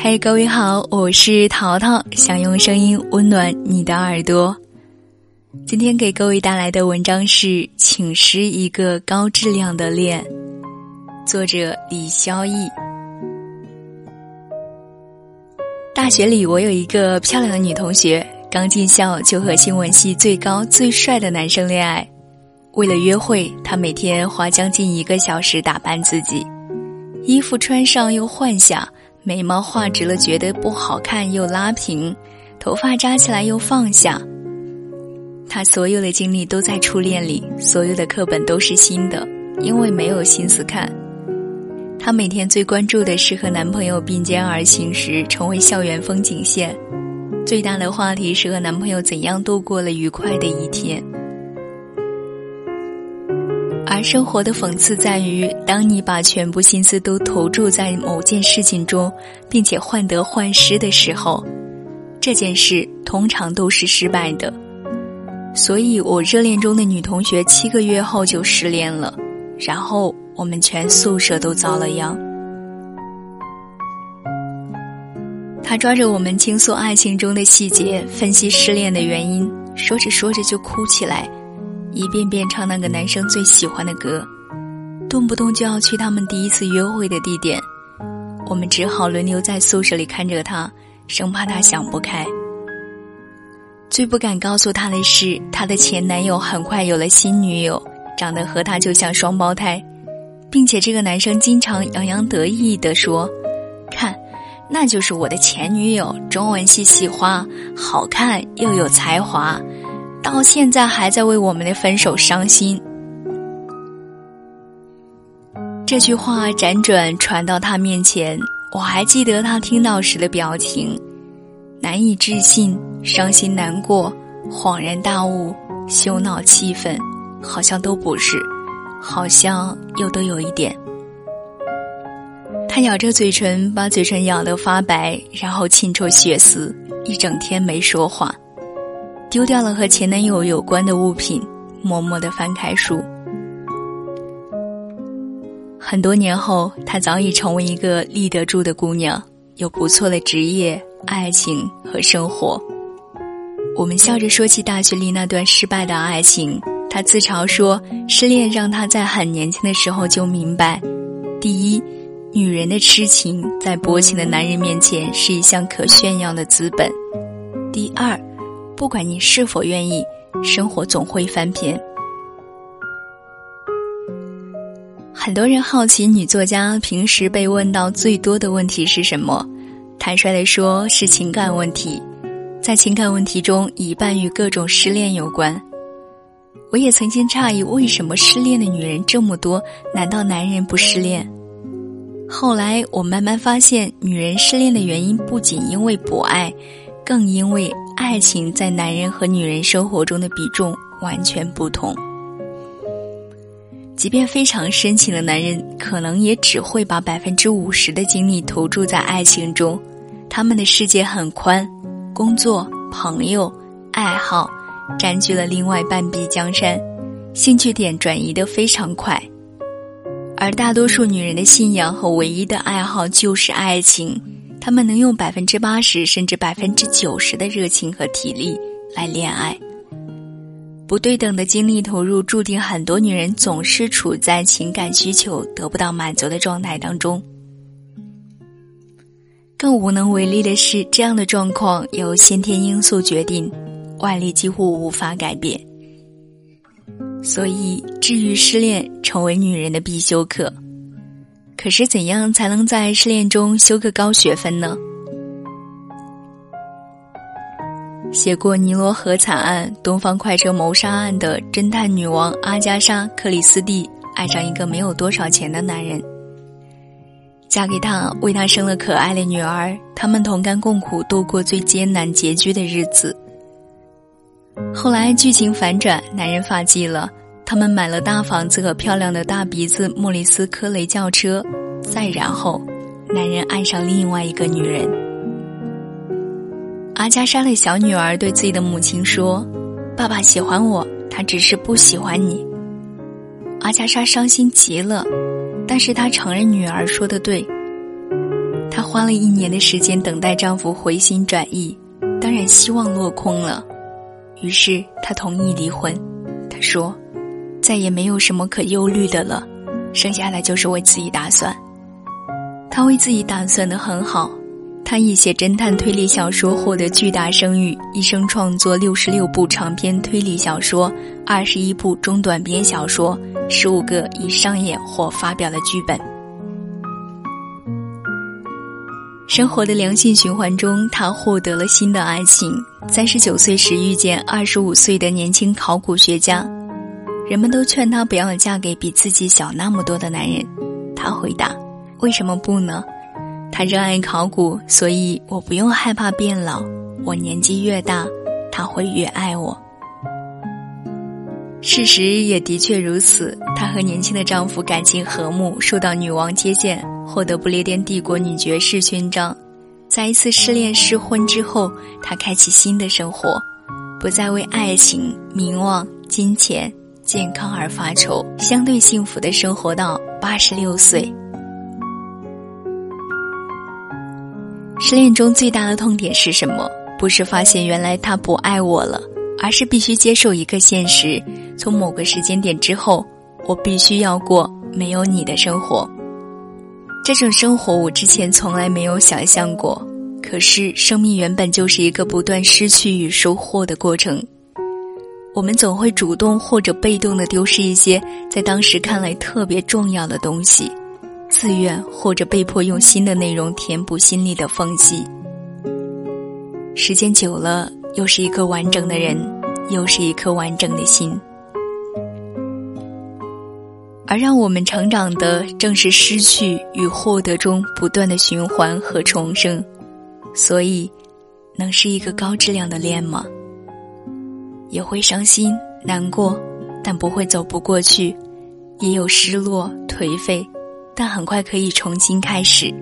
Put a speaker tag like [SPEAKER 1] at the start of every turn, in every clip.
[SPEAKER 1] 嘿，各位好，我是淘淘，想用声音温暖你的耳朵。今天给各位带来的文章是《请识一个高质量的恋》，作者李潇逸。大学里，我有一个漂亮的女同学，刚进校就和新闻系最高最帅的男生恋爱。为了约会，她每天花将近一个小时打扮自己，衣服穿上又换下。眉毛画直了，觉得不好看又拉平；头发扎起来又放下。他所有的精力都在初恋里，所有的课本都是新的，因为没有心思看。他每天最关注的是和男朋友并肩而行时成为校园风景线，最大的话题是和男朋友怎样度过了愉快的一天。而生活的讽刺在于，当你把全部心思都投注在某件事情中，并且患得患失的时候，这件事通常都是失败的。所以我热恋中的女同学七个月后就失恋了，然后我们全宿舍都遭了殃。她抓着我们倾诉爱情中的细节，分析失恋的原因，说着说着就哭起来。一遍遍唱那个男生最喜欢的歌，动不动就要去他们第一次约会的地点，我们只好轮流在宿舍里看着他，生怕他想不开。最不敢告诉他的是，他的前男友很快有了新女友，长得和他就像双胞胎，并且这个男生经常洋洋得意地说：“看，那就是我的前女友，中文系系花，好看又有才华。”到现在还在为我们的分手伤心。这句话辗转传到他面前，我还记得他听到时的表情：难以置信、伤心难过、恍然大悟、羞恼气愤，好像都不是，好像又都有一点。他咬着嘴唇，把嘴唇咬得发白，然后沁出血丝，一整天没说话。丢掉了和前男友有关的物品，默默的翻开书。很多年后，她早已成为一个立得住的姑娘，有不错的职业、爱情和生活。我们笑着说起大学里那段失败的爱情，她自嘲说，失恋让她在很年轻的时候就明白：第一，女人的痴情在薄情的男人面前是一项可炫耀的资本；第二。不管你是否愿意，生活总会翻篇。很多人好奇女作家平时被问到最多的问题是什么，坦率的说，是情感问题。在情感问题中，一半与各种失恋有关。我也曾经诧异，为什么失恋的女人这么多？难道男人不失恋？后来我慢慢发现，女人失恋的原因不仅因为不爱，更因为。爱情在男人和女人生活中的比重完全不同。即便非常深情的男人，可能也只会把百分之五十的精力投注在爱情中。他们的世界很宽，工作、朋友、爱好占据了另外半壁江山，兴趣点转移的非常快。而大多数女人的信仰和唯一的爱好就是爱情。他们能用百分之八十甚至百分之九十的热情和体力来恋爱。不对等的精力投入，注定很多女人总是处在情感需求得不到满足的状态当中。更无能为力的是，这样的状况由先天因素决定，外力几乎无法改变。所以，治愈失恋成为女人的必修课。可是，怎样才能在失恋中修个高学分呢？写过《尼罗河惨案》《东方快车谋杀案》的侦探女王阿加莎·克里斯蒂爱上一个没有多少钱的男人，嫁给他，为他生了可爱的女儿，他们同甘共苦度过最艰难拮据的日子。后来剧情反转，男人发迹了。他们买了大房子和漂亮的大鼻子莫里斯科雷轿车，再然后，男人爱上另外一个女人。阿加莎的小女儿对自己的母亲说：“爸爸喜欢我，他只是不喜欢你。”阿加莎伤心极了，但是她承认女儿说的对。她花了一年的时间等待丈夫回心转意，当然希望落空了。于是她同意离婚。她说：“再也没有什么可忧虑的了，剩下的就是为自己打算。”他为自己打算的很好。他以写侦探推理小说获得巨大声誉，一生创作六十六部长篇推理小说，二十一部中短篇小说，十五个已上演或发表的剧本。生活的良性循环中，他获得了新的爱情。三十九岁时遇见二十五岁的年轻考古学家，人们都劝她不要嫁给比自己小那么多的男人。她回答：“为什么不呢？”他热爱考古，所以我不用害怕变老。我年纪越大，他会越爱我。事实也的确如此。她和年轻的丈夫感情和睦，受到女王接见，获得不列颠帝国女爵士勋章。在一次失恋失婚之后，她开启新的生活，不再为爱情、名望、金钱、健康而发愁，相对幸福的生活到八十六岁。失恋中最大的痛点是什么？不是发现原来他不爱我了，而是必须接受一个现实：从某个时间点之后，我必须要过没有你的生活。这种生活我之前从来没有想象过。可是，生命原本就是一个不断失去与收获的过程。我们总会主动或者被动的丢失一些在当时看来特别重要的东西。自愿或者被迫用新的内容填补心里的缝隙，时间久了，又是一个完整的人，又是一颗完整的心。而让我们成长的，正是失去与获得中不断的循环和重生。所以，能是一个高质量的恋吗？也会伤心难过，但不会走不过去，也有失落颓废。但很快可以重新开始。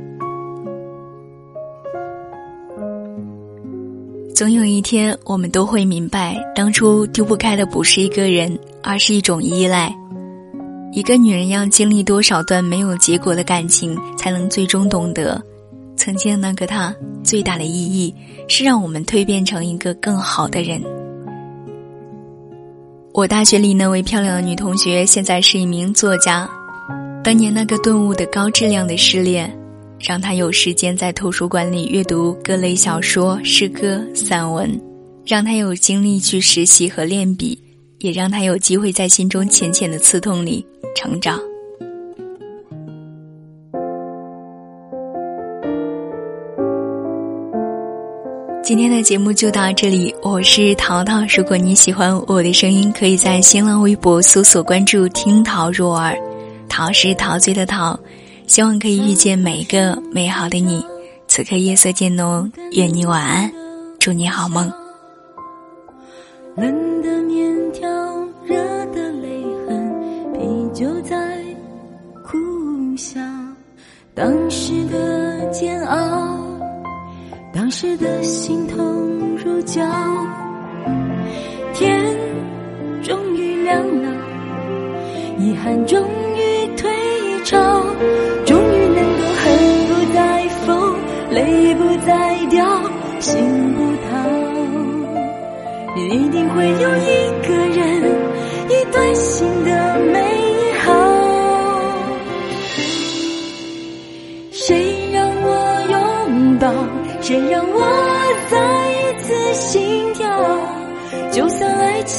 [SPEAKER 1] 总有一天，我们都会明白，当初丢不开的不是一个人，而是一种依赖。一个女人要经历多少段没有结果的感情，才能最终懂得，曾经那个他最大的意义是让我们蜕变成一个更好的人。我大学里那位漂亮的女同学，现在是一名作家。当年那个顿悟的高质量的失恋，让她有时间在图书馆里阅读各类小说、诗歌、散文，让她有精力去实习和练笔，也让她有机会在心中浅浅的刺痛里成长。今天的节目就到这里，我是淘淘。如果你喜欢我的声音，可以在新浪微博搜索关注“听桃若儿”。陶是陶醉的陶，希望可以遇见每一个美好的你。此刻夜色渐浓，愿你晚安，祝你好梦。
[SPEAKER 2] 冷的面条，热的泪痕，啤酒在苦笑。当时的煎熬，当时的心痛如绞。天终于亮了，遗憾终于退潮。终于能够恨不再疯，泪不再掉，心不逃。一定会有一个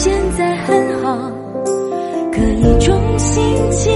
[SPEAKER 2] 现在很好，可以重新起。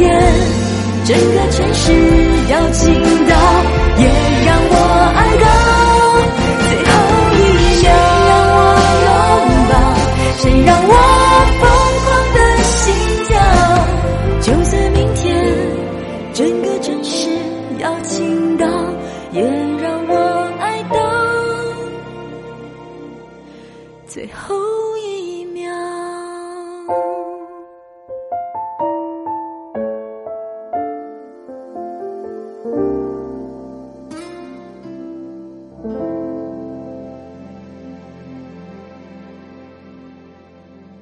[SPEAKER 2] 天，整个城市要倾倒，也让我爱到最后一秒。谁让我拥抱？谁让我疯狂的心跳？就算明天。整个城市要倾倒，也让我爱到最后。